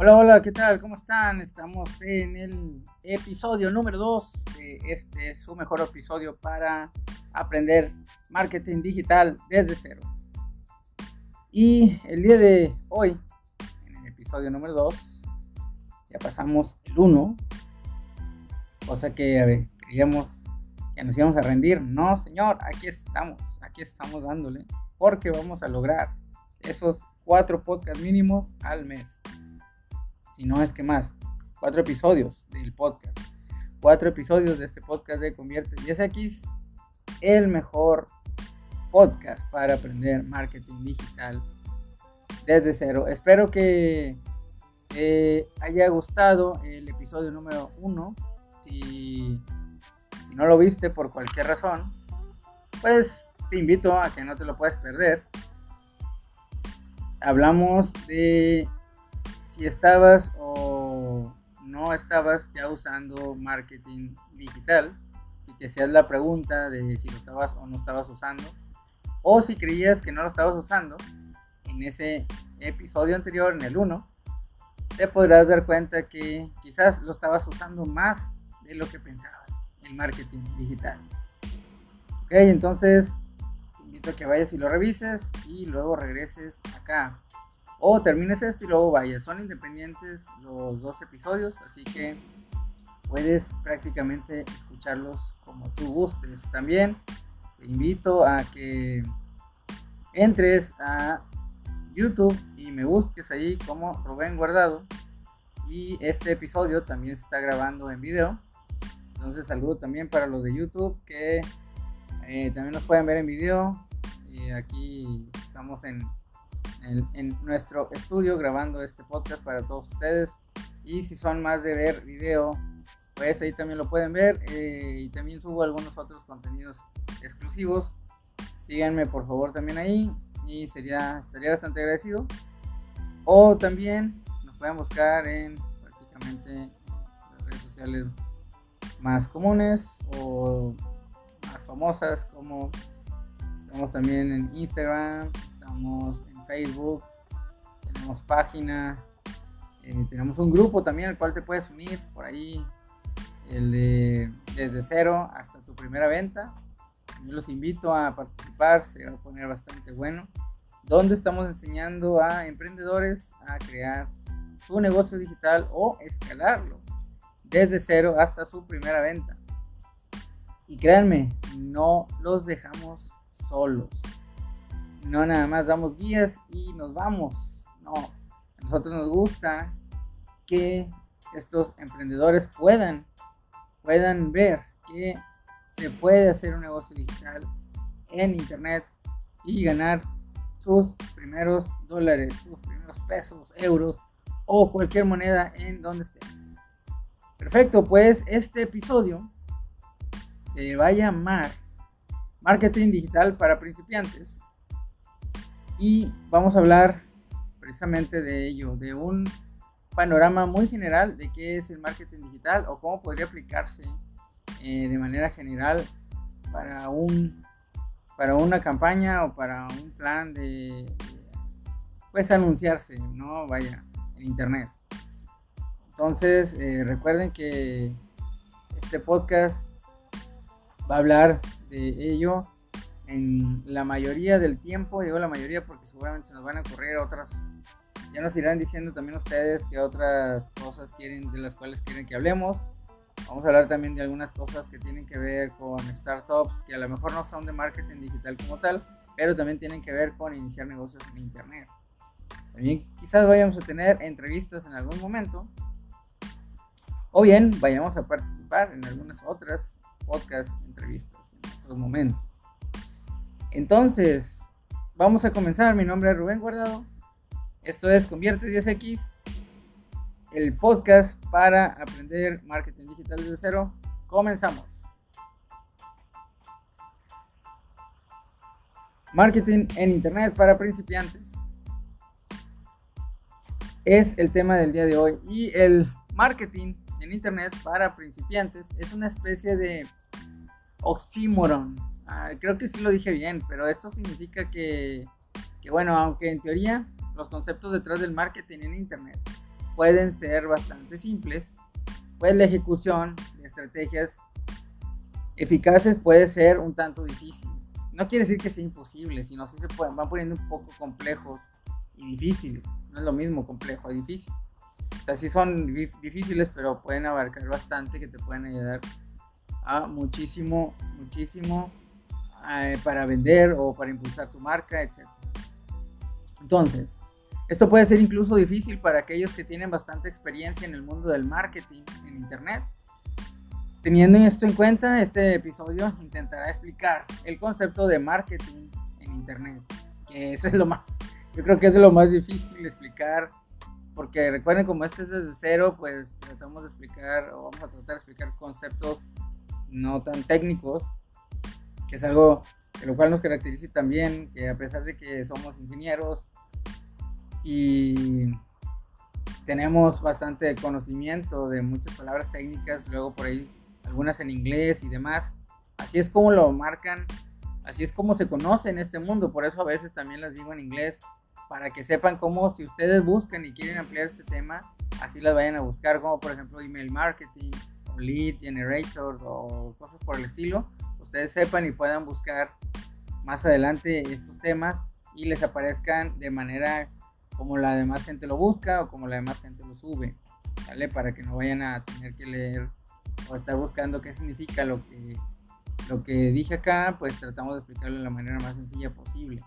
Hola, hola, ¿qué tal? ¿Cómo están? Estamos en el episodio número 2 de este, su mejor episodio para aprender marketing digital desde cero. Y el día de hoy, en el episodio número 2, ya pasamos el 1, cosa que a ver, creíamos que nos íbamos a rendir. No, señor, aquí estamos, aquí estamos dándole, porque vamos a lograr esos cuatro podcasts mínimos al mes si no es que más, cuatro episodios del podcast. Cuatro episodios de este podcast de Convierte 10X, el mejor podcast para aprender marketing digital desde cero. Espero que haya gustado el episodio número uno. Si, si no lo viste por cualquier razón, pues te invito a que no te lo puedas perder. Hablamos de si estabas o no estabas ya usando marketing digital, si te hacías la pregunta de si lo estabas o no estabas usando, o si creías que no lo estabas usando, en ese episodio anterior, en el 1, te podrás dar cuenta que quizás lo estabas usando más de lo que pensabas en marketing digital. Ok, entonces te invito a que vayas y lo revises y luego regreses acá o termines esto y luego vayas. Son independientes los dos episodios, así que puedes prácticamente escucharlos como tú gustes. También te invito a que entres a YouTube y me busques ahí como Rubén Guardado. Y este episodio también se está grabando en video. Entonces saludo también para los de YouTube que eh, también nos pueden ver en video. Y aquí estamos en en, nuestro estudio grabando este podcast para todos ustedes. Y si son más de ver video, pues ahí también lo pueden ver. Eh, y también subo algunos otros contenidos exclusivos. Síganme por favor también ahí y sería, estaría bastante agradecido. O también nos pueden buscar en prácticamente las redes sociales más comunes o más famosas como estamos también en Instagram, estamos Facebook, tenemos página, eh, tenemos un grupo también al cual te puedes unir por ahí, el de desde cero hasta tu primera venta. Yo los invito a participar, se va a poner bastante bueno, donde estamos enseñando a emprendedores a crear su negocio digital o escalarlo desde cero hasta su primera venta. Y créanme, no los dejamos solos no nada más damos guías y nos vamos. No, a nosotros nos gusta que estos emprendedores puedan, puedan ver que se puede hacer un negocio digital en internet y ganar sus primeros dólares, sus primeros pesos, euros o cualquier moneda en donde estés. Perfecto, pues este episodio se va a llamar Marketing Digital para Principiantes y vamos a hablar precisamente de ello, de un panorama muy general de qué es el marketing digital o cómo podría aplicarse eh, de manera general para un para una campaña o para un plan de, pues anunciarse, no vaya en internet. Entonces eh, recuerden que este podcast va a hablar de ello en la mayoría del tiempo, digo la mayoría porque seguramente se nos van a ocurrir otras, ya nos irán diciendo también ustedes que otras cosas quieren, de las cuales quieren que hablemos. Vamos a hablar también de algunas cosas que tienen que ver con startups que a lo mejor no son de marketing digital como tal, pero también tienen que ver con iniciar negocios en internet. También quizás vayamos a tener entrevistas en algún momento, o bien vayamos a participar en algunas otras podcast entrevistas en otros momentos. Entonces, vamos a comenzar. Mi nombre es Rubén Guardado. Esto es Convierte 10X, el podcast para aprender marketing digital desde cero. Comenzamos. Marketing en Internet para principiantes. Es el tema del día de hoy. Y el marketing en Internet para principiantes es una especie de oxímoron Ah, creo que sí lo dije bien, pero esto significa que, bueno, aunque en teoría los conceptos detrás del marketing en Internet pueden ser bastante simples, pues la ejecución de estrategias eficaces puede ser un tanto difícil. No quiere decir que sea imposible, sino si se pueden, van poniendo un poco complejos y difíciles. No es lo mismo complejo a difícil. O sea, sí son difíciles, pero pueden abarcar bastante que te pueden ayudar a muchísimo, muchísimo eh, para vender o para impulsar tu marca, etc. Entonces, esto puede ser incluso difícil para aquellos que tienen bastante experiencia en el mundo del marketing en Internet. Teniendo esto en cuenta, este episodio intentará explicar el concepto de marketing en Internet, que eso es lo más, yo creo que es de lo más difícil de explicar, porque recuerden como este es desde cero, pues tratamos de explicar o vamos a tratar de explicar conceptos no tan técnicos, que es algo de lo cual nos caracteriza también, que a pesar de que somos ingenieros y tenemos bastante conocimiento de muchas palabras técnicas, luego por ahí algunas en inglés y demás, así es como lo marcan, así es como se conoce en este mundo, por eso a veces también las digo en inglés, para que sepan cómo si ustedes buscan y quieren ampliar este tema, así las vayan a buscar, como por ejemplo email marketing, o lead generator o cosas por el estilo, ustedes sepan y puedan buscar más adelante estos temas y les aparezcan de manera como la demás gente lo busca o como la demás gente lo sube, ¿vale? Para que no vayan a tener que leer o estar buscando qué significa lo que, lo que dije acá, pues tratamos de explicarlo de la manera más sencilla posible.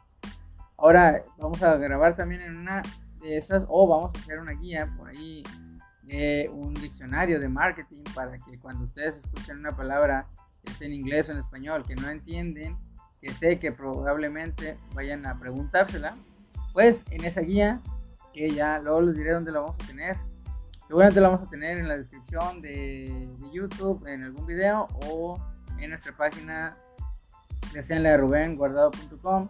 Ahora vamos a grabar también en una de esas o vamos a hacer una guía por ahí de un diccionario de marketing para que cuando ustedes escuchen una palabra es en inglés o en español, que no entienden, que sé que probablemente vayan a preguntársela, pues en esa guía, que ya luego les diré dónde la vamos a tener. Seguramente la vamos a tener en la descripción de, YouTube, en algún video o en nuestra página, ya sea en la de rubenguardado.com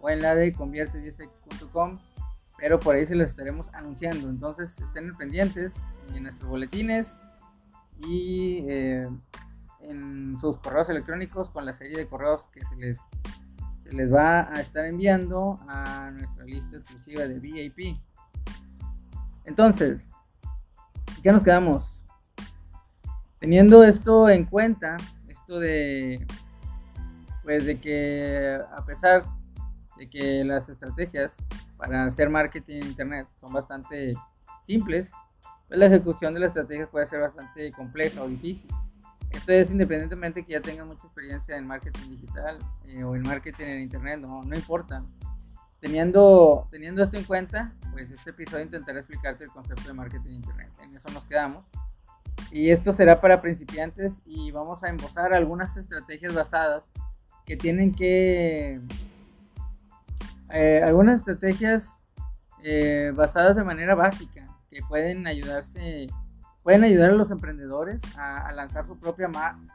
o en la de convierte10x.com, pero por ahí se las estaremos anunciando. Entonces estén pendientes en nuestros boletines y eh, en sus correos electrónicos con la serie de correos que se les, se les va a estar enviando a nuestra lista exclusiva de VIP. Entonces, ¿qué nos quedamos? Teniendo esto en cuenta, esto de, pues de que a pesar de que las estrategias para hacer marketing en internet son bastante simples, pues la ejecución de las estrategias puede ser bastante compleja o difícil. Esto es independientemente que ya tengan mucha experiencia en marketing digital eh, o en marketing en internet, no, no importa. Teniendo, teniendo esto en cuenta, pues este episodio intentaré explicarte el concepto de marketing en internet. En eso nos quedamos. Y esto será para principiantes y vamos a embosar algunas estrategias basadas que tienen que... Eh, algunas estrategias eh, basadas de manera básica que pueden ayudarse pueden ayudar a los emprendedores a, lanzar su propia,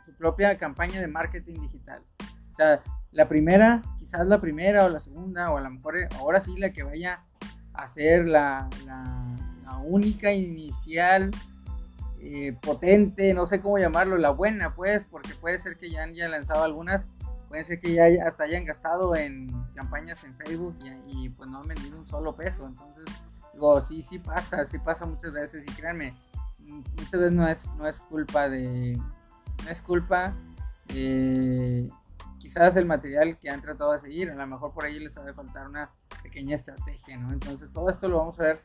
su propia campaña de marketing digital. O sea, la primera, quizás la primera o la segunda, o a lo mejor eh, ahora sí la que vaya a ser la, la, única inicial, eh, potente, no sé cómo llamarlo, la buena, pues, porque puede ser que ya hayan lanzado algunas, puede ser que ya hasta hayan gastado en campañas en Facebook y, y pues no han vendido un solo peso. Entonces, digo, sí, sí pasa, sí pasa muchas veces y créanme, muchas veces no es, no es culpa de. No es culpa quizás el material que han tratado de seguir. A lo mejor por ahí les ha de faltar una pequeña estrategia, ¿no? Entonces todo esto lo vamos a ver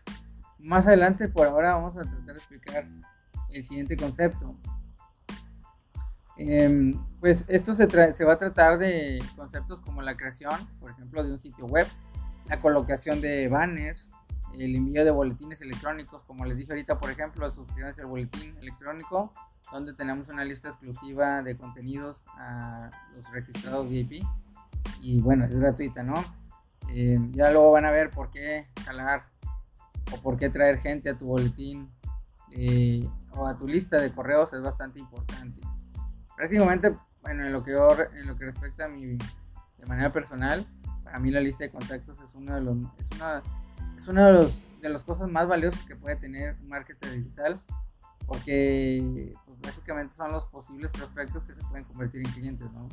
más adelante. Por ahora vamos a tratar de explicar el siguiente concepto. Em, pues esto se, se, va a tratar de conceptos como la creación, por ejemplo, de un sitio web, la colocación de banners, el envío de boletines electrónicos, como les dije ahorita, por ejemplo, suscríbanse al boletín electrónico, donde tenemos una lista exclusiva de contenidos a los registrados VIP. Y bueno, es gratuita, ¿no? Eh, ya luego van a ver por qué jalar o por qué traer gente a tu boletín eh, o a tu lista de correos es bastante importante. Prácticamente, bueno, en lo que, en lo que respecta a mi, de manera personal, para mí la lista de contactos es uno de los, es una es una de, los, de las cosas más valiosas que puede tener un marketer digital, porque pues, básicamente son los posibles prospectos que se pueden convertir en clientes, ¿no?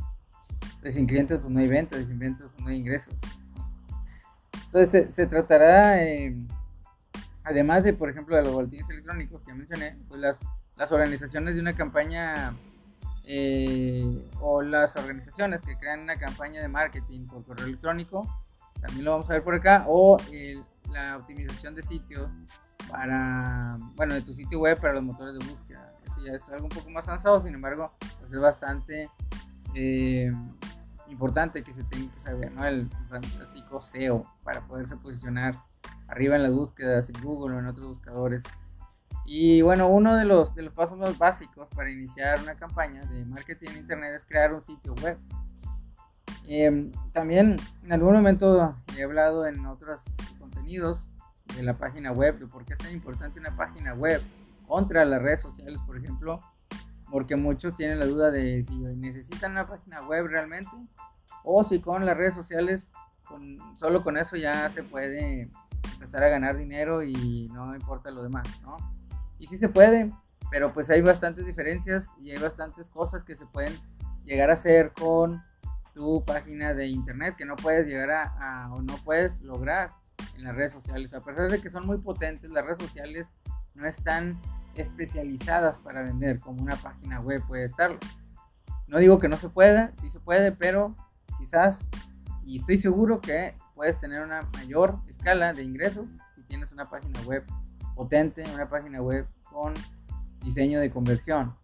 Sin clientes pues no hay ventas, sin ventas pues no hay ingresos. Entonces se, tratará, eh, además de, por ejemplo, de los boletines electrónicos que ya mencioné, pues las, las organizaciones de una campaña eh, o las organizaciones que crean una campaña de marketing por correo electrónico, también lo vamos a ver por acá, o la optimización de sitio para, bueno, de tu sitio web para los motores de búsqueda. Eso ya es algo un poco más avanzado, sin embargo, pues es bastante eh, importante que se tenga que saber, ¿no? El fantástico SEO para poderse posicionar arriba en las búsquedas en Google o en otros buscadores. Y bueno, uno de los, de los pasos más básicos para iniciar una campaña de marketing en Internet es crear un sitio web. Em, también en algún momento he hablado en otros de la página web, de por qué es tan importante una página web contra las redes sociales, por ejemplo, porque muchos tienen la duda de si necesitan una página web realmente o si con las redes sociales, con, solo con eso ya se puede empezar a ganar dinero y no importa lo demás, ¿no? Y sí se puede, pero pues hay bastantes diferencias y hay bastantes cosas que se pueden llegar a hacer con tu página de internet que no puedes llegar a, o no puedes lograr en las redes sociales. A pesar de que son muy potentes, las redes sociales no están especializadas para vender como una página web puede estarlo. No digo que no se pueda, sí se puede, pero quizás, y estoy seguro que puedes tener una mayor escala de ingresos si tienes una página web potente, una página web con diseño de conversión.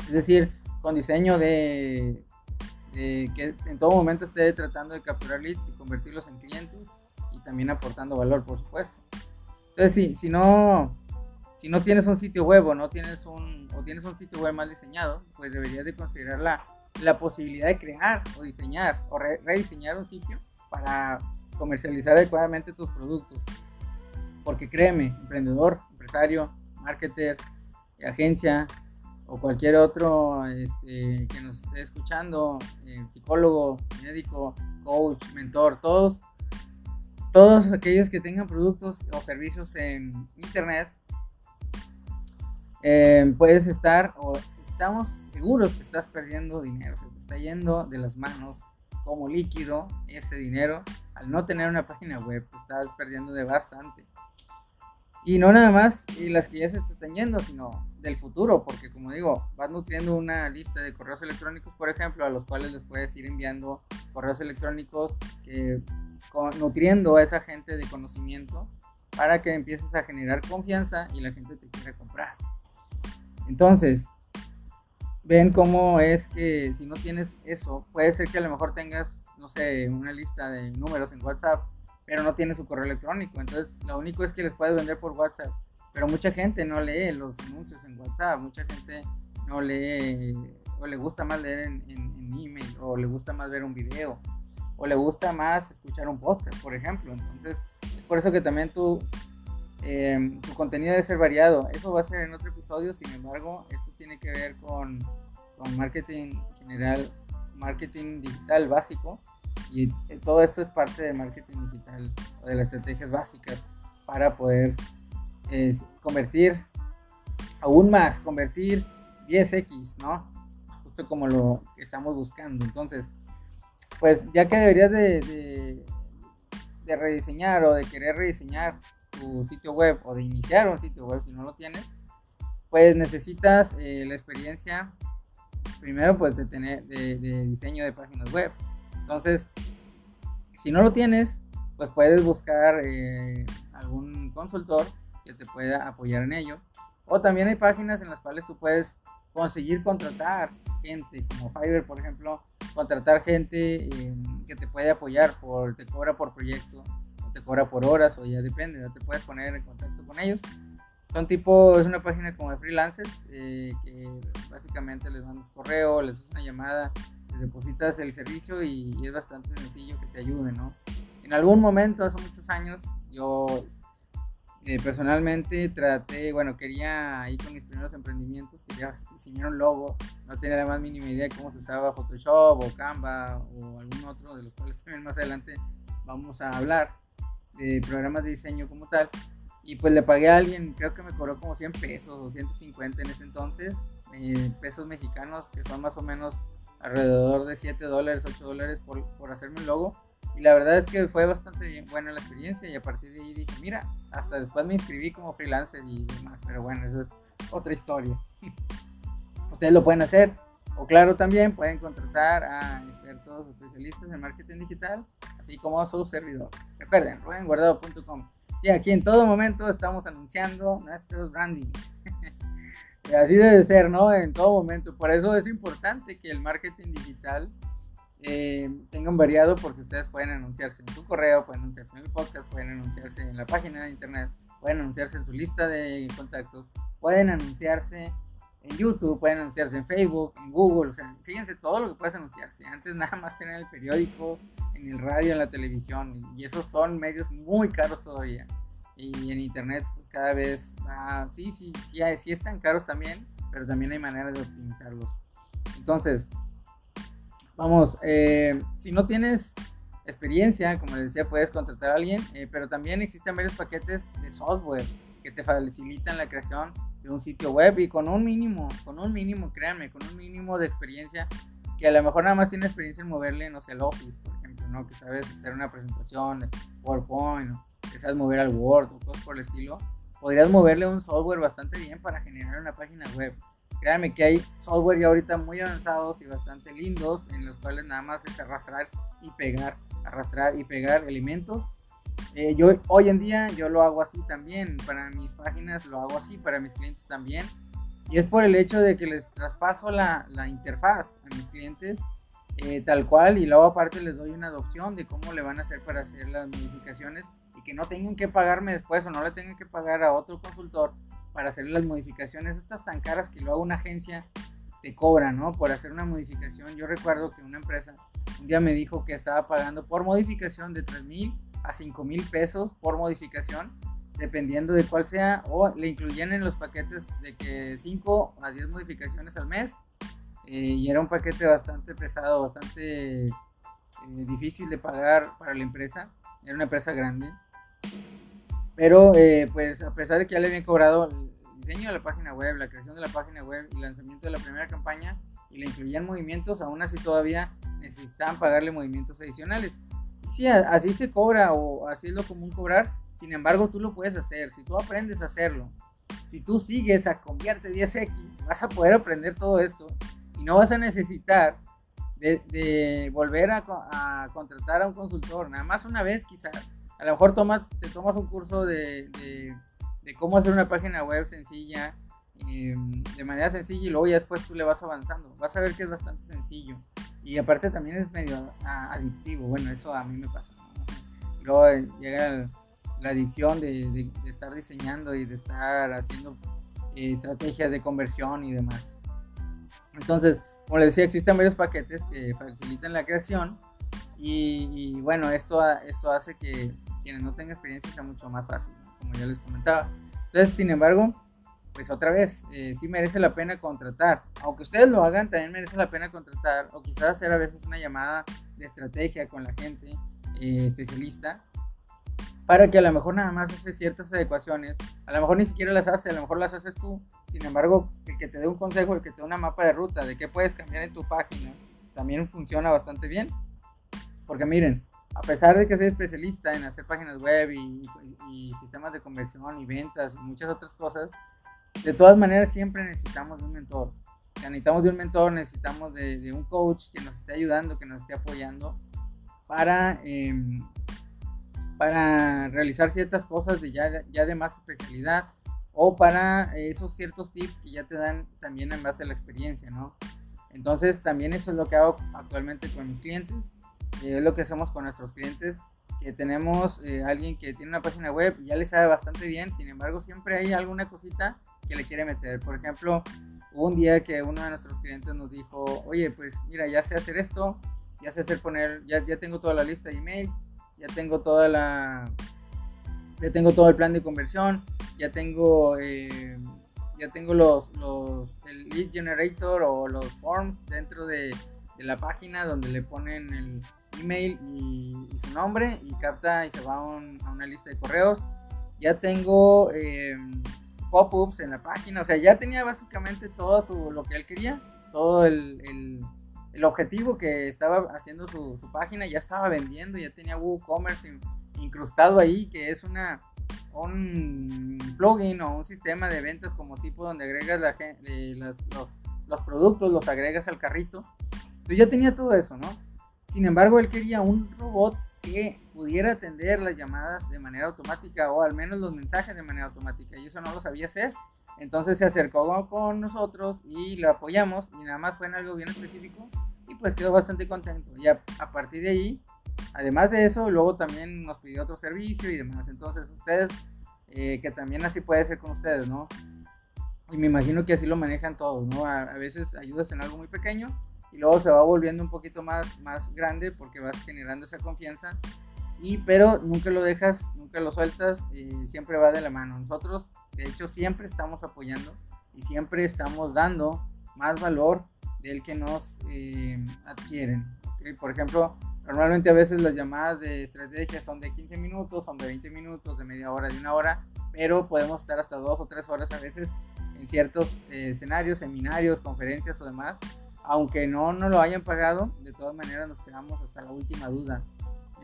Es decir, con diseño de, que en todo momento esté tratando de capturar leads y convertirlos en clientes también aportando valor, por supuesto. Entonces, si, si no si no tienes un sitio web o no tienes un o tienes un sitio web mal diseñado, pues deberías de considerar la, la posibilidad de crear o diseñar o rediseñar un sitio para comercializar adecuadamente tus productos. Porque créeme, emprendedor, empresario, marketer, agencia o cualquier otro este, que nos esté escuchando, eh, psicólogo, médico, coach, mentor, todos, todos aquellos que tengan productos o servicios en internet, eh, puedes estar o estamos seguros que estás perdiendo dinero, se te está yendo de las manos como líquido ese dinero al no tener una página web, te estás perdiendo de bastante. Y no nada más y las que ya se te están yendo, sino del futuro, porque como digo, vas nutriendo una lista de correos electrónicos, por ejemplo, a los cuales les puedes ir enviando correos electrónicos que, nutriendo a esa gente de conocimiento para que empieces a generar confianza y la gente te quiera comprar. Entonces, ven cómo es que si no tienes eso, puede ser que a lo mejor tengas, no sé, una lista de números en WhatsApp, pero no tienes su correo electrónico. Entonces, lo único es que les puedes vender por WhatsApp. Pero mucha gente no lee los anuncios en WhatsApp, mucha gente no lee o le gusta más leer en email o le gusta más ver un video o le gusta más escuchar un podcast, por ejemplo. Entonces, es por eso que también tú Em, tu contenido debe ser variado. Eso va a ser en otro episodio, sin embargo, esto tiene que ver con, con marketing general, marketing digital básico. Y todo esto es parte de marketing digital o de las estrategias básicas para poder convertir aún más, convertir 10x, ¿no? Justo como lo que estamos buscando. Entonces, pues ya que deberías de, de, de rediseñar o de querer rediseñar tu sitio web o de iniciar un sitio web si no lo tienes, pues necesitas eh, la experiencia primero pues de tener de, diseño de páginas web. Entonces, si no lo tienes, pues puedes buscar eh, algún consultor que te pueda apoyar en ello. O también hay páginas en las cuales tú puedes conseguir contratar gente, como Fiverr, por ejemplo, contratar gente eh, que te puede apoyar, por, te cobra por proyecto te cobra por horas o ya depende, ya te puedes poner en contacto con ellos. Son tipo, es una página como de freelancers eh, que básicamente les mandas correo, les haces una llamada, les depositas el servicio y, es bastante sencillo que te ayuden, ¿no? En algún momento, hace muchos años, yo eh, personalmente traté, bueno, quería ir con mis primeros emprendimientos, quería diseñar un logo, no tenía la más mínima idea de cómo se usaba Photoshop o Canva o algún otro de los cuales también más adelante vamos a hablar de programas de diseño como tal. Y pues le pagué a alguien, creo que me cobró como 100 pesos o 150 en ese entonces, eh, pesos mexicanos, que son más o menos alrededor de 7 dólares, 8 dólares por, por hacerme un logo. Y la verdad es que fue bastante buena la experiencia y a partir de ahí dije, mira, hasta después me inscribí como freelancer y demás, pero bueno, eso es otra historia. Ustedes lo pueden hacer. O claro, también pueden contratar a expertos especialistas en marketing digital, así como a su servidor. Recuerden, rubenguardado.com. Sí, aquí en todo momento estamos anunciando nuestros brandings. así debe ser, ¿no? En todo momento. Por eso es importante que el marketing digital eh, tengan variado porque ustedes pueden anunciarse en su correo, pueden anunciarse en el podcast, pueden anunciarse en la página de internet, pueden anunciarse en su lista de contactos, pueden anunciarse en YouTube, pueden anunciarse en Facebook, en Google, o sea, fíjense todo lo que puedes anunciarse. Antes nada más era en el periódico, en el radio, en la televisión, y esos son medios muy caros todavía. Y en internet, pues cada vez, ah, sí, sí, sí, sí están caros también, pero también hay maneras de optimizarlos. Entonces, vamos, eh, si no tienes experiencia, como les decía, puedes contratar a alguien, eh, pero también existen varios paquetes de software que te facilitan la creación de un sitio web y con un mínimo, con un mínimo, créanme, con un mínimo de experiencia, que a lo mejor nada más tiene experiencia en moverle, no sé, el Office, por ejemplo, ¿no? Que sabes hacer una presentación PowerPoint, que sabes mover al Word o cosas por el estilo, podrías moverle un software bastante bien para generar una página web. Créanme que hay software ya ahorita muy avanzados y bastante lindos en los cuales nada más es arrastrar y pegar, arrastrar y pegar elementos. Eh, yo hoy en día yo lo hago así también, para mis páginas lo hago así, para mis clientes también. Y es por el hecho de que les traspaso la, la interfaz a mis clientes eh, tal cual y luego aparte les doy una adopción de cómo le van a hacer para hacer las modificaciones y que no tengan que pagarme después o no le tengan que pagar a otro consultor para hacer las modificaciones estas tan caras que luego una agencia te cobra, ¿no? Por hacer una modificación. Yo recuerdo que una empresa un día me dijo que estaba pagando por modificación de 3 mil a 5 mil pesos por modificación, dependiendo de cuál sea, o le incluían en los paquetes de que 5 a 10 modificaciones al mes. Eh, y era un paquete bastante pesado, bastante eh, difícil de pagar para la empresa. Era una empresa grande. Pero eh, pues a pesar de que ya le habían cobrado el diseño de la página web, la creación de la página web el lanzamiento de la primera campaña y le incluían movimientos, aún así todavía necesitaban pagarle movimientos adicionales. Y sí, así se cobra o así es lo común cobrar, sin embargo tú lo puedes hacer, si tú aprendes a hacerlo, si tú sigues a convierte 10x, vas a poder aprender todo esto y no vas a necesitar de, volver a, a, contratar a un consultor, nada más una vez quizás a lo mejor te tomas un curso de, cómo hacer una página web sencilla, em, de manera sencilla y luego ya después tú le vas avanzando. Vas a ver que es bastante sencillo. Y aparte también es medio adictivo. Bueno, eso a mí me pasa. Luego llega la adicción de, estar diseñando y de estar haciendo eh, estrategias de conversión y demás. Entonces, como les decía, existen varios paquetes que facilitan la creación. Y, y bueno, esto, esto hace que quienes no tengan experiencia sea mucho más fácil, como ya les comentaba. Entonces, sin embargo, pues otra vez, eh, sí merece la pena contratar. Aunque ustedes lo hagan, también merece la pena contratar o quizás hacer a veces una llamada de estrategia con la gente eh, especialista para que a lo mejor nada más hace ciertas adecuaciones, a lo mejor ni siquiera las hace, a lo mejor las haces tú, sin embargo, el que te dé un consejo, el que te dé una mapa de ruta de qué puedes cambiar en tu página, también funciona bastante bien. Porque miren, a pesar de que soy especialista en hacer páginas web y, sistemas de conversión y ventas y muchas otras cosas, de todas maneras siempre necesitamos de un mentor. O necesitamos de un mentor, necesitamos de, un coach que nos esté ayudando, que nos esté apoyando para, em, para realizar ciertas cosas de ya, ya de más especialidad o para esos ciertos tips que ya te dan también en base a la experiencia, ¿no? Entonces también eso es lo que hago actualmente con mis clientes es lo que hacemos con nuestros clientes, que tenemos eh, alguien que tiene una página web y ya le sabe bastante bien, sin embargo siempre hay alguna cosita que le quiere meter. Por ejemplo, hubo un día que uno de nuestros clientes nos dijo, oye, pues mira, ya sé hacer esto, ya sé hacer poner, ya, ya tengo toda la lista de emails, ya tengo toda la, ya tengo todo el plan de conversión, ya tengo, eh, ya tengo los, los, el lead generator o los forms dentro de, de la página donde le ponen el, email y, su nombre y capta y se va a, una lista de correos. Ya tengo em, pop-ups en la página, o sea, ya tenía básicamente todo su, lo que él quería, todo el, el objetivo que estaba haciendo su, página ya estaba vendiendo, ya tenía WooCommerce incrustado ahí, que es una un plugin o un sistema de ventas como tipo donde agregas la, eh, los, los, productos, los agregas al carrito. Entonces ya tenía todo eso, ¿no? Sin embargo, él quería un robot que pudiera atender las llamadas de manera automática o al menos los mensajes de manera automática y eso no lo sabía hacer. Entonces se acercó con nosotros y lo apoyamos y nada más fue en algo bien específico y pues quedó bastante contento. Y a, partir de ahí, además de eso, luego también nos pidió otro servicio y demás. Entonces ustedes, eh, que también así puede ser con ustedes, ¿no? Y me imagino que así lo manejan todos, ¿no? A, a, veces ayudas en algo muy pequeño y luego se va volviendo un poquito más, más grande porque vas generando esa confianza. Y pero nunca lo dejas, nunca lo sueltas, y siempre va de la mano. Nosotros, de hecho, siempre estamos apoyando y siempre estamos dando más valor del que nos eh, adquieren. Por ejemplo, normalmente a veces las llamadas de estrategia son de 15 minutos, son de 20 minutos, de media hora, de una hora, pero podemos estar hasta dos o tres horas a veces en ciertos eh, escenarios, seminarios, conferencias o demás. Aunque no nos lo hayan pagado, de todas maneras nos quedamos hasta la última duda.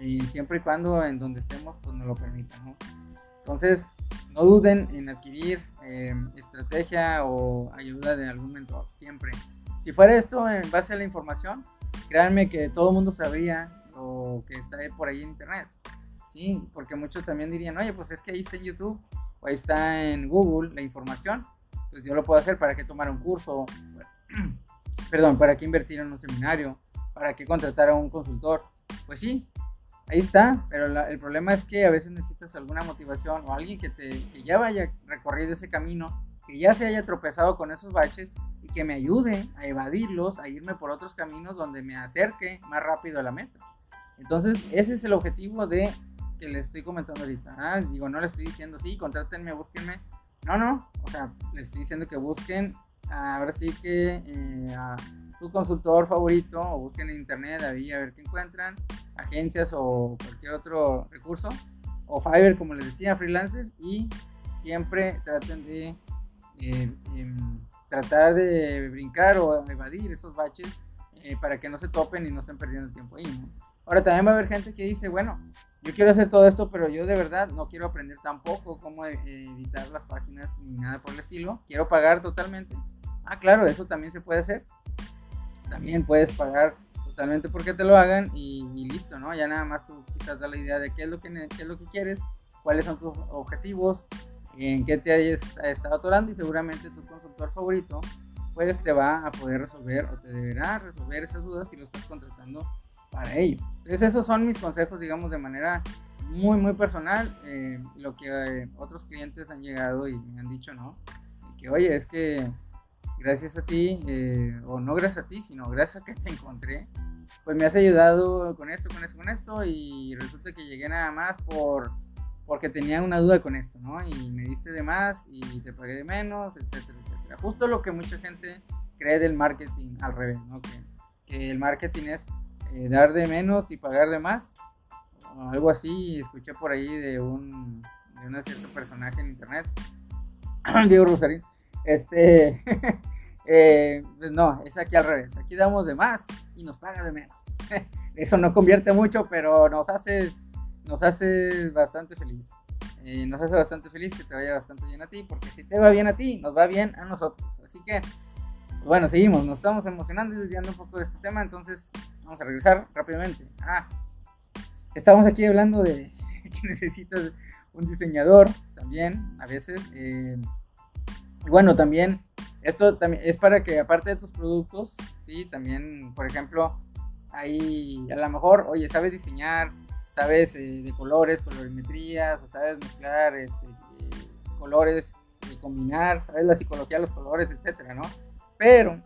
Y siempre y cuando en donde estemos pues nos lo permitan. ¿no? Entonces, no duden en adquirir eh, estrategia o ayuda de algún mentor, siempre. Si fuera esto en base a la información, créanme que todo el mundo sabría lo que está por ahí en internet. Sí, porque muchos también dirían, oye, pues es que ahí está en YouTube o ahí está en Google la información. Pues yo lo puedo hacer para que tomar un curso, perdón, para que invertir en un seminario, para que contratar a un consultor. Pues sí, ahí está, pero el problema es que a veces necesitas alguna motivación o alguien que, te, que ya vaya recorrido ese camino que ya se haya tropezado con esos baches y que me ayude a evadirlos, a irme por otros caminos donde me acerque más rápido a la meta. Entonces, ese es el objetivo de que le estoy comentando ahorita. Ah, digo, no le estoy diciendo, sí, contrátenme, búsquenme. No, no, o sea, le estoy diciendo que busquen, ahora sí que eh, a su consultor favorito o busquen en internet ahí a ver qué encuentran, agencias o cualquier otro recurso, o Fiverr, como les decía, freelancers, y siempre traten de eh, em, tratar de brincar o evadir esos baches eh, para que no se topen y no estén perdiendo tiempo ahí. Ahora también va a haber gente que dice, bueno, yo quiero hacer todo esto, pero yo de verdad no quiero aprender tampoco cómo eh, editar las páginas ni nada por el estilo. Quiero pagar totalmente. Ah, claro, eso también se puede hacer. También puedes pagar totalmente porque te lo hagan y, listo, ¿no? Ya nada más tú quizás da la idea de qué es lo que, qué es lo que quieres, cuáles son tus objetivos, en qué te hayas estado atorando y seguramente tu consultor favorito pues te va a poder resolver o te deberá resolver esas dudas si lo estás contratando para ello. Entonces esos son mis consejos, digamos, de manera muy, muy personal, eh, lo que eh, otros clientes han llegado y me han dicho, ¿no? que, oye, es que gracias a ti, eh, o no gracias a ti, sino gracias a que te encontré, pues me has ayudado con esto, con esto, con esto, y resulta que llegué nada más por porque tenía una duda con esto, ¿no? Y me diste de más y te pagué de menos, etcétera, etcétera. Justo lo que mucha gente cree del marketing al revés, ¿no? Que, el marketing es eh, dar de menos y pagar de más. O algo así, escuché por ahí de un, de un cierto personaje en internet, Diego Rosarín. Este, eh, no, es aquí al revés. Aquí damos de más y nos paga de menos. Eso no convierte mucho, pero nos hace nos hace bastante feliz. Eh, nos hace bastante feliz que te vaya bastante bien a ti, porque si te va bien a ti, nos va bien a nosotros. Así que, bueno, seguimos, nos estamos emocionando y desviando un poco de este tema, entonces vamos a regresar rápidamente. Ah, estamos aquí hablando de que necesitas un diseñador también, a veces. Eh, bueno, también, esto también es para que aparte de tus productos, sí, también, por ejemplo, ahí a lo mejor, oye, sabes diseñar, sabes eh, de colores, colorimetrías, o sabes mezclar este, eh, colores, y combinar, sabes la psicología de los colores, etcétera, ¿no? Pero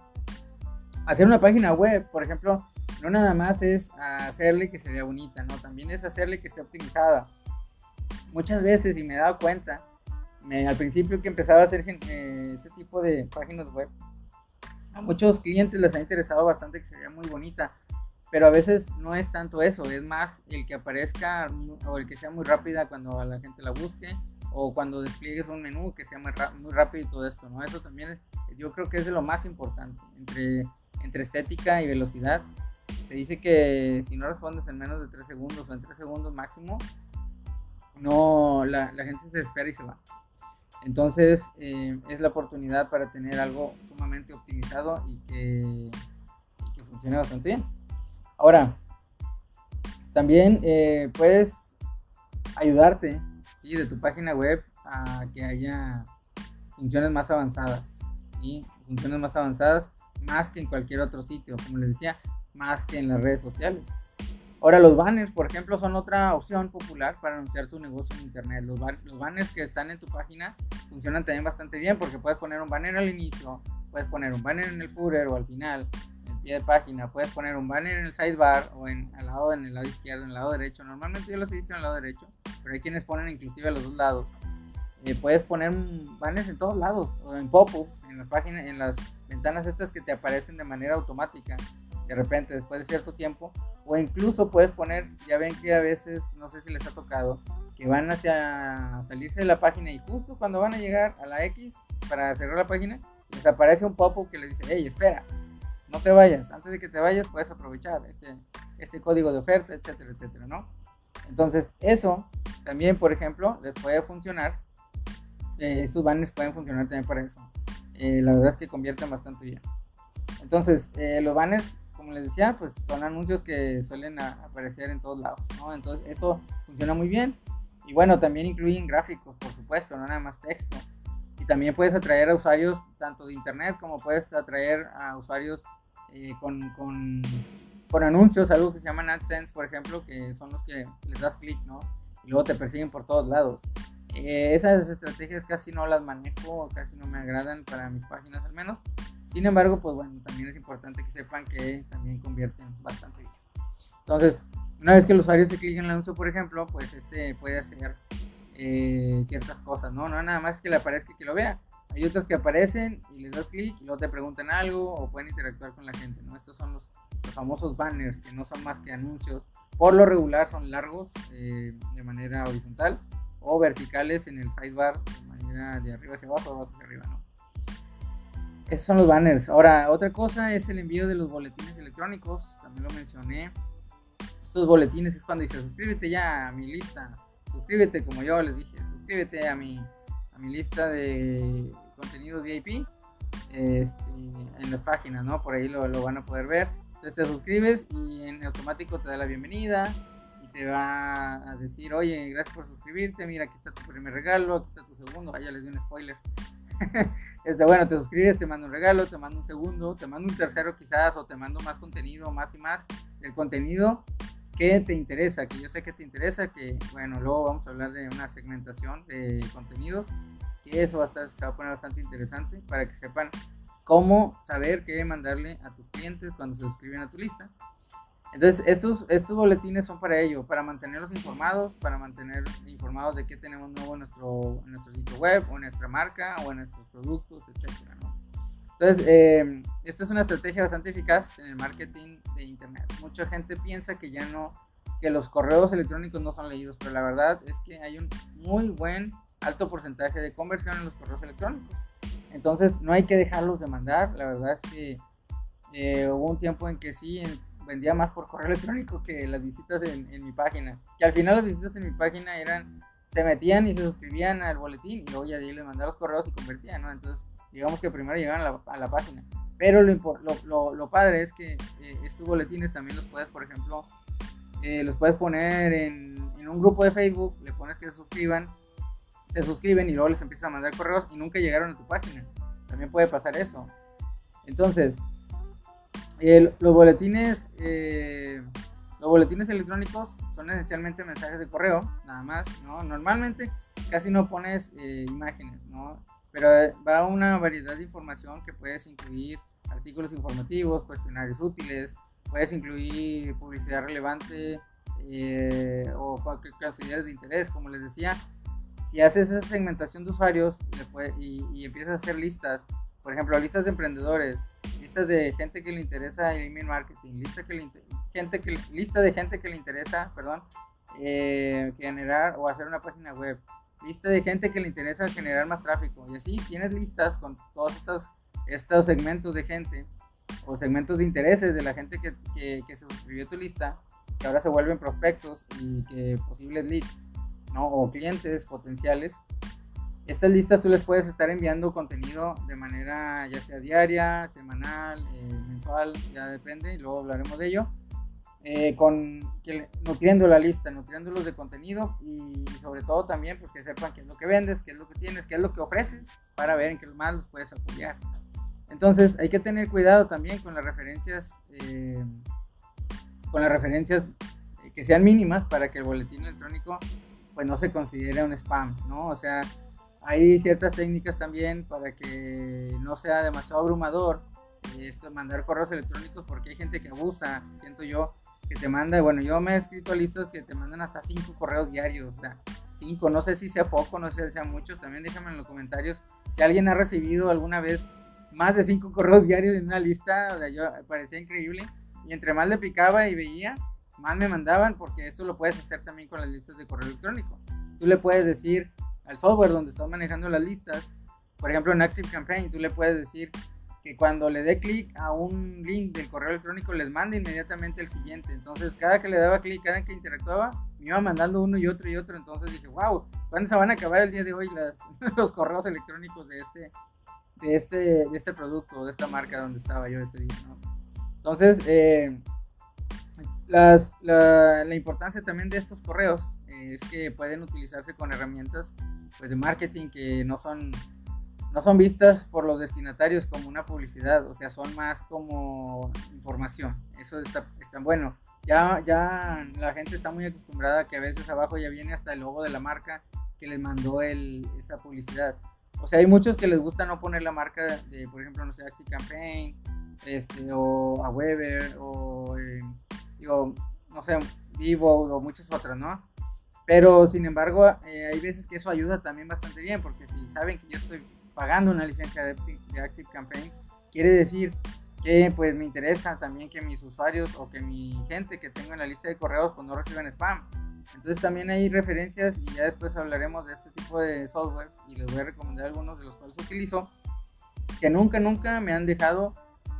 hacer una página web, por ejemplo, no nada más es hacerle que se vea bonita, ¿no? También es hacerle que esté optimizada. Muchas veces, y me he dado cuenta, al principio que empezaba a hacer eh, este tipo de páginas web, a muchos clientes les ha interesado bastante que se vea muy bonita pero a veces no es tanto eso, es más el que aparezca o el que sea muy rápida cuando la gente la busque o cuando despliegues un menú que sea muy, rápido y todo esto, ¿no? Eso también yo creo que es lo más importante. Entre estética y velocidad. Se dice que si no respondes en menos de 3 segundos o en 3 segundos máximo, no, la, gente se espera y se va. Entonces eh, es la oportunidad para tener algo sumamente optimizado y que, y que funcione bastante bien. Ahora, también eh, puedes ayudarte ¿sí? de tu página web a que haya funciones más avanzadas. ¿sí? Funciones más avanzadas más que en cualquier otro sitio, como les decía, más que en las redes sociales. Ahora los banners, por ejemplo, son otra opción popular para anunciar tu negocio en internet. Los, banners que están en tu página funcionan también bastante bien porque puedes poner un banner al inicio, puedes poner un banner en el footer o al final, en el pie de página, puedes poner un banner en el sidebar o en, al lado, en el lado izquierdo, en el lado derecho. Normalmente yo los he visto en el lado derecho, pero hay quienes ponen inclusive a los dos lados. Eh, puedes poner banners en todos lados, o en pop-up, en las páginas, en las ventanas estas que te aparecen de manera automática de repente después de cierto tiempo, o incluso puedes poner, ya ven que a veces, no sé si les ha tocado, que van hacia salirse de la página y justo cuando van a llegar a la X para cerrar la página, les aparece un pop-up que les dice, hey, espera, no te vayas, antes de que te vayas puedes aprovechar este, este código de oferta, etcétera, etcétera, ¿no? Entonces, eso también, por ejemplo, les puede funcionar, eh, esos banners pueden funcionar también para eso. Eh, la verdad es que convierten bastante bien. Entonces, eh, los banners como les decía, pues son anuncios que suelen aparecer en todos lados, ¿no? Entonces eso funciona muy bien. Y bueno, también incluyen gráficos, por supuesto, no nada más texto. Y también puedes atraer a usuarios tanto de internet como puedes atraer a usuarios eh, con, con, con, anuncios, algo que se llaman AdSense, por ejemplo, que son los que les das clic, ¿no? Y luego te persiguen por todos lados. Eh, esas estrategias casi no las manejo, casi no me agradan para mis páginas al menos. Sin embargo, pues bueno, también es importante que sepan que también convierten bastante bien. Entonces, una vez que el usuario se clica en el anuncio, por ejemplo, pues este puede hacer eh, ciertas cosas, ¿no? No nada más que le aparezca y que lo vea. Hay otras que aparecen y les das clic y luego te preguntan algo o pueden interactuar con la gente, ¿no? Estos son los, famosos banners que no son más que anuncios. Por lo regular son largos eh, de manera horizontal o verticales en el sidebar de manera de arriba hacia abajo o abajo hacia arriba, ¿no? Esos son los banners. Ahora, otra cosa es el envío de los boletines electrónicos, también lo mencioné. Estos boletines es cuando dice suscríbete ya a mi lista, suscríbete como yo les dije, suscríbete a mi, a mi lista de contenidos VIP este, en las páginas, ¿no? Por ahí lo, lo van a poder ver. Entonces te suscribes y en automático te da la bienvenida, te va a decir, oye, gracias por suscribirte, mira, aquí está tu primer regalo, aquí está tu segundo, ah, ya les di un spoiler. este, bueno, te suscribes, te mando un regalo, te mando un segundo, te mando un tercero quizás, o te mando más contenido, más y más. El contenido que te interesa, que yo sé que te interesa, que bueno, luego vamos a hablar de una segmentación de contenidos, que eso va a, estar, se va a poner bastante interesante para que sepan cómo saber qué mandarle a tus clientes cuando se suscriben a tu lista. Entonces, estos, estos boletines son para ello, para mantenerlos informados, para mantener informados de qué tenemos nuevo en nuestro, en nuestro sitio web, o en nuestra marca, o en nuestros productos, etc. Entonces, eh, esta es una estrategia bastante eficaz en el marketing de Internet. Mucha gente piensa que ya no, que los correos electrónicos no son leídos, pero la verdad es que hay un muy buen alto porcentaje de conversión en los correos electrónicos. Entonces, no hay que dejarlos de mandar. La verdad es que eh, hubo un tiempo en que sí, en, vendía más por correo electrónico que las visitas en, mi página. Que al final las visitas en mi página eran, se metían y se suscribían al boletín y luego ya de ahí les mandaba los correos y convertían, ¿no? Entonces, digamos que primero llegaban a la, página. Pero lo, lo, lo, padre es que eh, estos boletines también los puedes, por ejemplo, eh, los puedes poner en, en, un grupo de Facebook, le pones que se suscriban, se suscriben y luego les empiezas a mandar correos y nunca llegaron a tu página. También puede pasar eso. Entonces, los boletines eh, los boletines electrónicos son esencialmente mensajes de correo nada más no normalmente casi no pones eh, imágenes no pero eh, va una variedad de información que puedes incluir artículos informativos cuestionarios útiles puedes incluir publicidad relevante o consideres de interés como les decía. Si haces esa segmentación de usuarios y, y empiezas a hacer listas por ejemplo listas de emprendedores listas de gente que le interesa el email marketing, lista, que le, gente que, lista de gente que le interesa, perdón, eh, generar o hacer una página web, lista de gente que le interesa generar más tráfico. Y así tienes listas con todos estos, estos segmentos de gente o segmentos de intereses de la gente que, que, que se suscribió a tu lista, que ahora se vuelven prospectos y que posibles leads, ¿no? O clientes potenciales. Estas listas tú les puedes estar enviando contenido de manera ya sea diaria, semanal, eh, mensual, ya depende, y luego hablaremos de ello. Eh, con que, nutriendo la lista, nutriéndolos de contenido y, sobre todo también pues que sepan qué es lo que vendes, qué es lo que tienes, qué es lo que ofreces para ver en qué más los puedes apoyar. Entonces hay que tener cuidado también con las referencias, eh, con las referencias que sean mínimas para que el boletín electrónico pues no se considere un spam, ¿no? O sea, hay ciertas técnicas también para que no sea demasiado abrumador esto mandar correos electrónicos porque hay gente que abusa, siento yo, que te manda, bueno, yo me he escrito a listas que te mandan hasta cinco correos diarios, o sea, cinco, no sé si sea poco, no sé si sea mucho, también déjame en los comentarios si alguien ha recibido alguna vez más de cinco correos diarios en una lista, o sea, yo parecía increíble, y entre más le picaba y veía, más me mandaban, porque esto lo puedes hacer también con las listas de correo electrónico. Tú le puedes decir al software donde estás manejando las listas, por ejemplo en Active Campaign, tú le puedes decir que cuando le dé clic a un link del correo electrónico les manda inmediatamente el siguiente. Entonces, cada que le daba clic, cada que interactuaba, me iba mandando uno y otro y otro. Entonces dije, wow, ¿cuándo se van a acabar el día de hoy los correos electrónicos de este, de, este, de este producto, de esta marca donde estaba yo ese día? Entonces, eh, las, la, la, importancia también de estos correos es que pueden utilizarse con herramientas pues, de marketing que no son no son vistas por los destinatarios como una publicidad, o sea, son más como información. Eso está, está bueno. Ya, ya la gente está muy acostumbrada a que a veces abajo ya viene hasta el logo de la marca que les mandó el, esa publicidad. O sea, hay muchos que les gusta no poner la marca de, por ejemplo, no sé, Campaign, este, o a Weber, o, eh, digo, no sé, Vivo, o muchas otras, ¿no? Pero, sin embargo, eh, hay veces que eso ayuda también bastante bien, porque si saben que yo estoy pagando una licencia de, Active Campaign, quiere decir que pues me interesa también que mis usuarios o que mi gente que tengo en la lista de correos pues no reciban spam. Entonces también hay referencias y ya después hablaremos de este tipo de software y les voy a recomendar algunos de los cuales utilizo que nunca, nunca me han dejado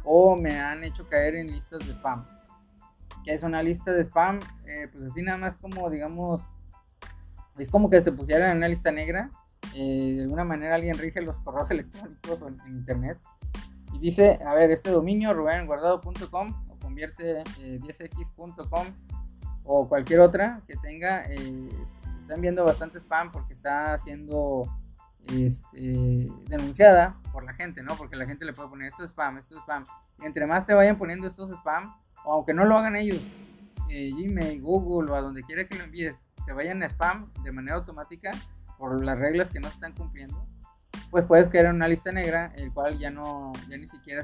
o me han hecho caer en listas de spam. Que es una lista de spam, eh, pues así nada más como digamos, es como que se pusieran en una lista negra eh, de alguna manera alguien rige los correos electrónicos en, internet y dice, a ver, este dominio rubenguardado.com o convierte 10x.com eh, o cualquier otra que tenga, eh, están viendo bastante spam porque está siendo este, denunciada por la gente, ¿no? Porque la gente le puede poner esto es spam, esto es spam. Y entre más te vayan poniendo estos spam, o aunque no lo hagan ellos, Gmail, Google o a donde quiera que lo envíes, se vayan a spam de manera automática, por las reglas que no se están cumpliendo, pues puedes caer en una lista negra, el cual ya no, ya ni siquiera,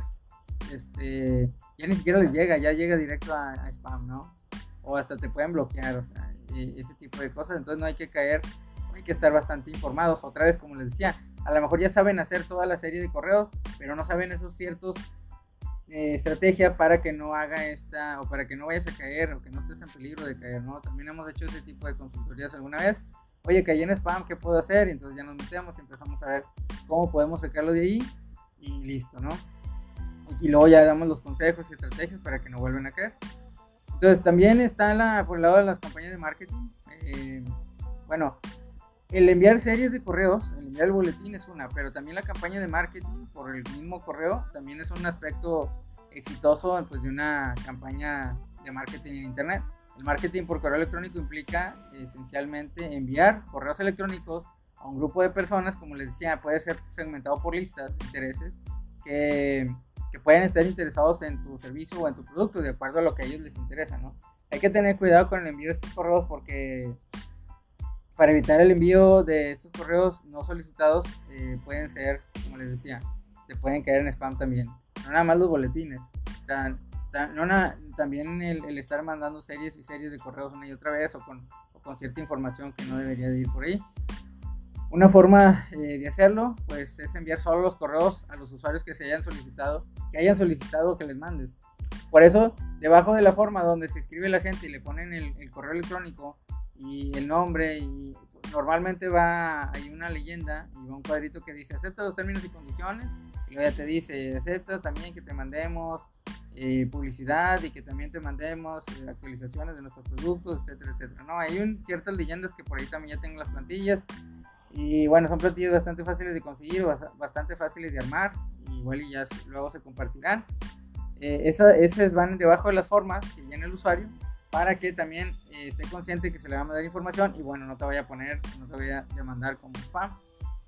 este, ya ni siquiera les llega, ya llega directo a, spam, ¿no? O hasta te pueden bloquear, o sea, e, ese tipo de cosas. Entonces no hay que caer, hay que estar bastante informados. Otra vez, como les decía, a lo mejor ya saben hacer toda la serie de correos, pero no saben esos ciertos eh, estrategia para que no haga esta o para que no vayas a caer o que no estés en peligro de caer, ¿no? También hemos hecho ese tipo de consultorías alguna vez oye, caí en spam, ¿qué puedo hacer? Y entonces ya nos metemos y empezamos a ver cómo podemos sacarlo de ahí y listo, ¿no? Y luego ya damos los consejos y estrategias para que no vuelvan a caer. Entonces también está la, por el lado de las compañías de marketing. Eh, bueno, el enviar series de correos, el enviar el boletín es una, pero también la campaña de marketing por el mismo correo también es un aspecto exitoso pues, de una campaña de marketing en Internet. El marketing por correo electrónico implica esencialmente enviar correos electrónicos a un grupo de personas, como les decía, puede ser segmentado por listas de intereses que, que pueden estar interesados en tu servicio o en tu producto de acuerdo a lo que a ellos les interesa, ¿no? Hay que tener cuidado con el envío de estos correos porque para evitar el envío de estos correos no solicitados eh, pueden ser, como les decía, te pueden caer en spam también. No nada más los boletines. O sea, no, también el, estar mandando series y series de correos una y otra vez o con, con cierta información que no debería de ir por ahí. Una forma eh, de hacerlo, pues, es enviar solo los correos a los usuarios que se hayan solicitado, que hayan solicitado que les mandes. Por eso, debajo de la forma donde se escribe la gente y le ponen el, el correo electrónico y el nombre y normalmente va hay una leyenda y va un cuadrito que dice acepta los términos y condiciones Y luego ya te dice, acepta también que te mandemos eh, publicidad y que también te mandemos eh, actualizaciones de nuestros productos, etcétera, etcétera. No, hay un, ciertas leyendas que por ahí también ya tengo las plantillas. Y bueno, son plantillas bastante fáciles de conseguir, bastante fáciles de armar. igual y ya luego se compartirán. Eh, esas van debajo de las formas que llena el usuario para que también eh, esté consciente que se le va a mandar información y bueno, no te vaya a poner, no te vaya a mandar como spam.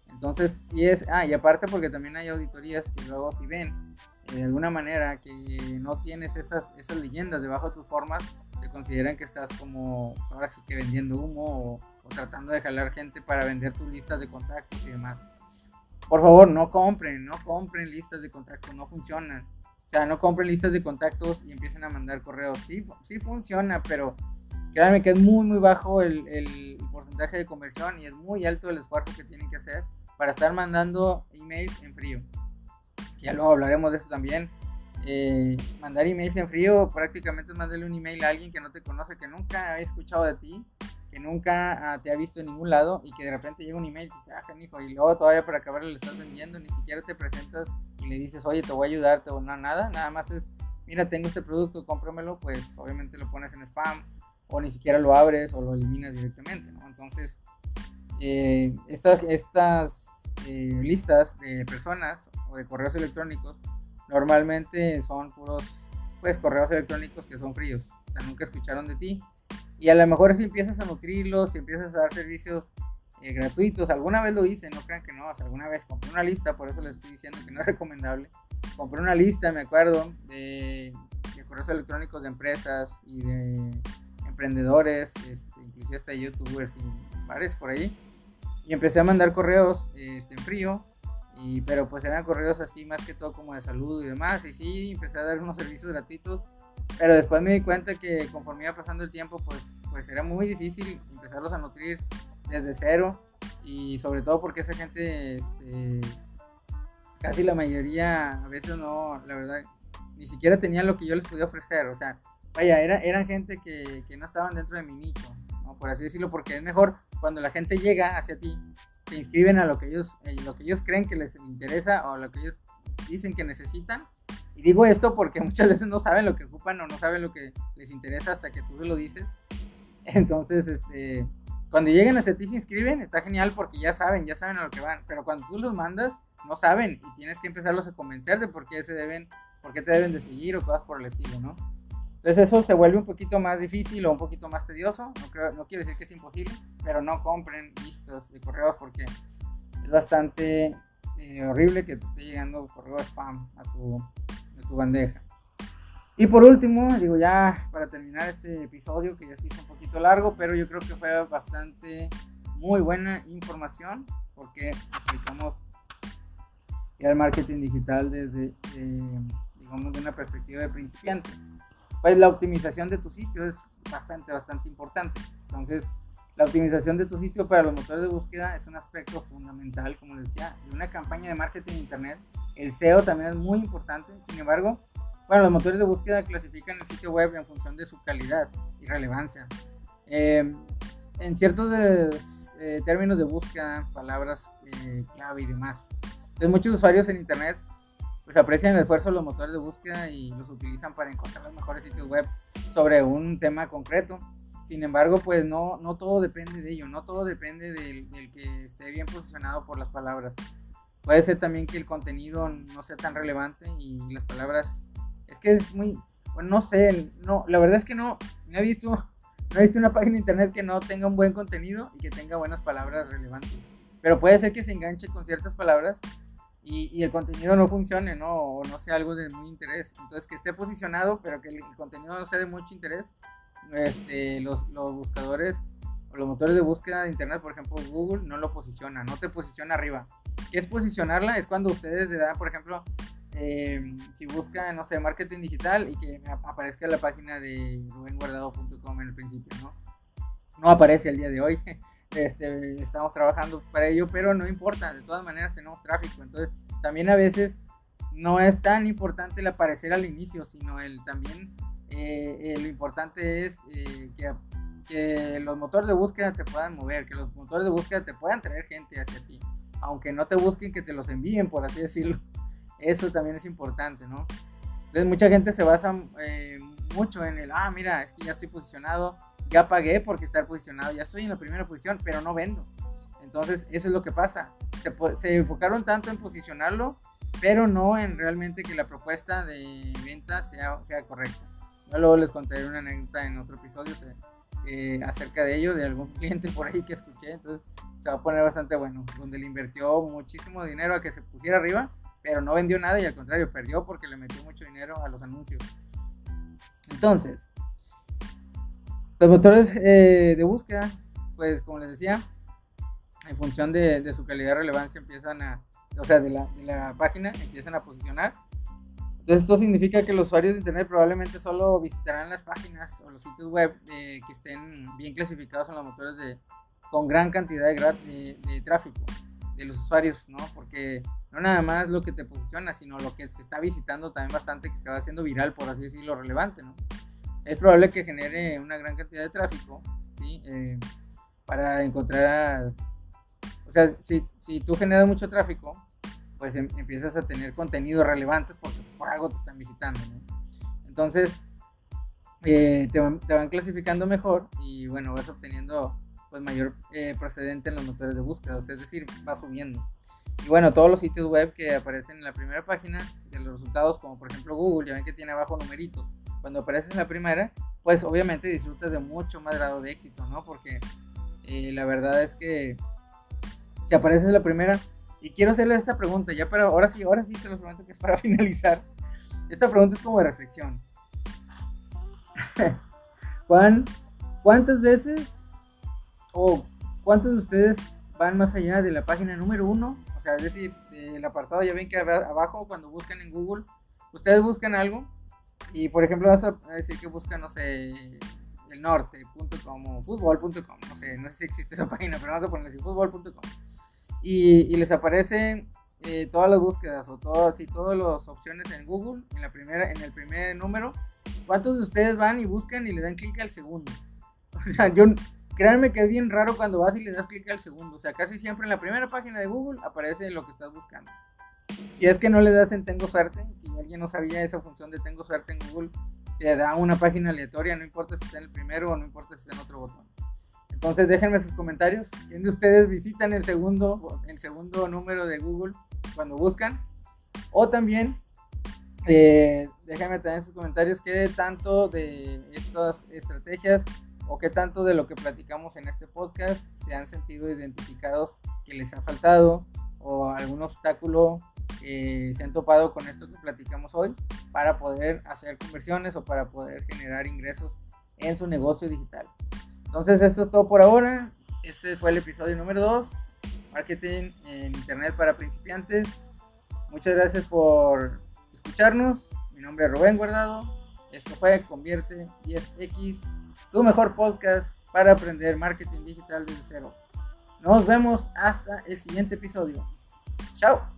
Entonces, si es, ah, y aparte porque también hay auditorías que luego si ven eh, de alguna manera que no tienes esas, esas leyendas debajo de tus formas, te consideran que estás como, pues, ahora sí que vendiendo humo o, o tratando de jalar gente para vender tus listas de contactos y demás. Por favor, no compren, no compren listas de contactos, no funcionan. O sea, no compren listas de contactos y empiecen a mandar correos. Sí, sí funciona, pero créanme que es muy, muy bajo el, el, porcentaje de conversión y es muy alto el esfuerzo que tienen que hacer para estar mandando emails en frío. Ya luego hablaremos de eso también. Eh, mandar emails en frío prácticamente es mandarle un email a alguien que no te conoce, que nunca ha escuchado de ti nunca ah, te ha visto en ningún lado y que de repente llega un email y te dice, ah, canijo, y luego todavía para acabar le estás vendiendo, ni siquiera te presentas y le dices, oye, te voy a ayudarte o no, nada, nada más es, mira, tengo este producto, cómpramelo, pues obviamente lo pones en spam o ni siquiera lo abres o lo eliminas directamente. Entonces, eh, estas, estas eh, listas de personas o de correos electrónicos normalmente son puros, pues, correos electrónicos que son fríos, o sea, nunca escucharon de ti y a lo mejor si empiezas a nutrirlos, si empiezas a dar servicios eh, gratuitos, alguna vez lo hice, no crean que no, o sea, alguna vez compré una lista, por eso les estoy diciendo que no es recomendable. Compré una lista, me acuerdo, de, correos electrónicos de empresas y de emprendedores, este, inclusive hasta youtubers y bares por ahí. Y empecé a mandar correos este, en frío, y, pero pues eran correos así más que todo como de salud y demás. Y sí, empecé a dar unos servicios gratuitos pero después me di cuenta que conforme iba pasando el tiempo, pues, pues era muy difícil empezarlos a nutrir desde cero. Y sobre todo porque esa gente, este, casi la mayoría, a veces no, la verdad, ni siquiera tenían lo que yo les podía ofrecer. O sea, vaya, era, eran gente que, que no estaban dentro de mi nicho, ¿no? por así decirlo, porque es mejor cuando la gente llega hacia ti, se inscriben a lo que ellos, eh, lo que ellos creen que les interesa o lo que ellos dicen que necesitan y digo esto porque muchas veces no saben lo que ocupan o no saben lo que les interesa hasta que tú se lo dices. Entonces, este, cuando lleguen a ti se inscriben, está genial porque ya saben, ya saben a lo que van. Pero cuando tú los mandas, no saben y tienes que empezarlos a convencer de por qué se deben, por qué te deben de seguir o cosas por el estilo, ¿no? Entonces eso se vuelve un poquito más difícil o un poquito más tedioso. No, creo, no quiero decir que es imposible, pero no compren listas de correos porque es bastante eh, horrible que te esté llegando correo spam a tu, tu bandeja. Y por último, digo ya para terminar este episodio que ya se hizo un poquito largo, pero yo creo que fue bastante muy buena información porque explicamos el marketing digital desde, eh, digamos, de una perspectiva de principiante. Pues la optimización de tu sitio es bastante, bastante importante. Entonces, la optimización de tu sitio para los motores de búsqueda es un aspecto fundamental, como decía, de una campaña de marketing en internet el SEO también es muy importante. Sin embargo, bueno, los motores de búsqueda clasifican el sitio web en función de su calidad y relevancia. Eh, en ciertos eh, términos de búsqueda, palabras eh, clave y demás. Entonces, muchos usuarios en Internet pues aprecian el esfuerzo de los motores de búsqueda y los utilizan para encontrar los mejores sitios web sobre un tema concreto. Sin embargo, pues no, no todo depende de ello, no todo depende del que esté bien posicionado por las palabras. Puede ser también que el contenido no sea tan relevante y las palabras. Es que es muy. Bueno, no sé. No, la verdad es que no. No he visto. No he visto una página de internet que no tenga un buen contenido y que tenga buenas palabras relevantes. Pero puede ser que se enganche con ciertas palabras y, y, el contenido no funcione, ¿no? O no sea algo de muy interés. Entonces, que esté posicionado, pero que el, contenido no sea de mucho interés. Este, los, buscadores o los motores de búsqueda de internet, por ejemplo, Google, no lo posiciona, no te posiciona arriba. ¿Qué es posicionarla? Es cuando ustedes le dan, por ejemplo, eh, si buscan, no sé, marketing digital y que aparezca la página de rubenguardado.com en el principio, ¿no? No aparece el día de hoy. Este, estamos trabajando para ello, pero no importa, de todas maneras tenemos tráfico. Entonces, también a veces no es tan importante el aparecer al inicio, sino el también eh, lo importante es eh, que, que los motores de búsqueda te puedan mover, que los motores de búsqueda te puedan traer gente hacia ti aunque no te busquen, que te los envíen, por así decirlo. Eso también es importante, ¿no? Entonces mucha gente se basa eh, mucho en el, ah, mira, es que ya estoy posicionado, ya pagué porque estar posicionado, ya estoy en la primera posición, pero no vendo. Entonces eso es lo que pasa. Se, enfocaron tanto en posicionarlo, pero no en realmente que la propuesta de venta sea correcta. Yo luego les contaré una anécdota en otro episodio eh, acerca de ello, de algún cliente por ahí que escuché, entonces se va a poner bastante bueno, donde le invirtió muchísimo dinero a que se pusiera arriba, pero no vendió nada y al contrario, perdió porque le metió mucho dinero a los anuncios. Entonces, los motores eh, de búsqueda, pues como les decía, en función de, su calidad de relevancia empiezan a, o sea, de la, de la página, empiezan a posicionar esto significa que los usuarios de Internet probablemente solo visitarán las páginas o los sitios web eh, que estén bien clasificados en los motores de, con gran cantidad de, de, tráfico de los usuarios, ¿no? Porque no nada más lo que te posiciona, sino lo que se está visitando también bastante, que se va haciendo viral, por así decirlo, relevante, ¿no? Es probable que genere una gran cantidad de tráfico, ¿sí? Eh, para encontrar, o sea, si, si tú generas mucho tráfico, pues em, empiezas a tener contenidos relevantes porque por algo te están visitando. Entonces, eh, te, van, clasificando mejor y bueno, vas obteniendo pues mayor eh, precedente en los motores de búsqueda, es decir, va subiendo. Y bueno, todos los sitios web que aparecen en la primera página de los resultados, como por ejemplo Google, ya ven que tiene abajo numeritos. Cuando apareces en la primera, pues obviamente disfrutas de mucho más grado de éxito, ¿no? Porque eh, la verdad es que si apareces en la primera, y quiero hacerle esta pregunta, ya para, ahora sí, ahora sí se los prometo que es para finalizar. Esta pregunta es como de reflexión. Juan, ¿cuántas veces o cuántos de ustedes van más allá de la página número uno? O sea, es decir, del apartado, ya ven que abajo cuando buscan en Google, ustedes buscan algo y por ejemplo vas a decir que buscan, no sé, el norte.com o fútbol.com, no sé, no sé si existe esa página, pero vamos a ponerle así, fútbol.com y, les aparecen eh, todas las búsquedas o todas, sí, todas las opciones en Google, en, la primera, en el primer número. ¿Cuántos de ustedes van y buscan y le dan clic al segundo? O sea, yo, créanme que es bien raro cuando vas y le das clic al segundo. O sea, casi siempre en la primera página de Google aparece lo que estás buscando. Si es que no le das en Tengo Suerte, si alguien no sabía esa función de Tengo Suerte en Google, te da una página aleatoria, no importa si está en el primero o no importa si está en otro botón. Entonces déjenme sus comentarios. ¿Quién de ustedes visitan el segundo, el segundo número de Google cuando buscan? O también eh, déjenme también sus comentarios qué tanto de estas estrategias o qué tanto de lo que platicamos en este podcast se han sentido identificados que les ha faltado o algún obstáculo que se han topado con esto que platicamos hoy para poder hacer conversiones o para poder generar ingresos en su negocio digital. Entonces, esto es todo por ahora. Este fue el episodio número 2, Marketing en Internet para principiantes. Muchas gracias por escucharnos. Mi nombre es Rubén Guardado. Esto fue Convierte 10X, tu mejor podcast para aprender marketing digital desde cero. Nos vemos hasta el siguiente episodio. Chao.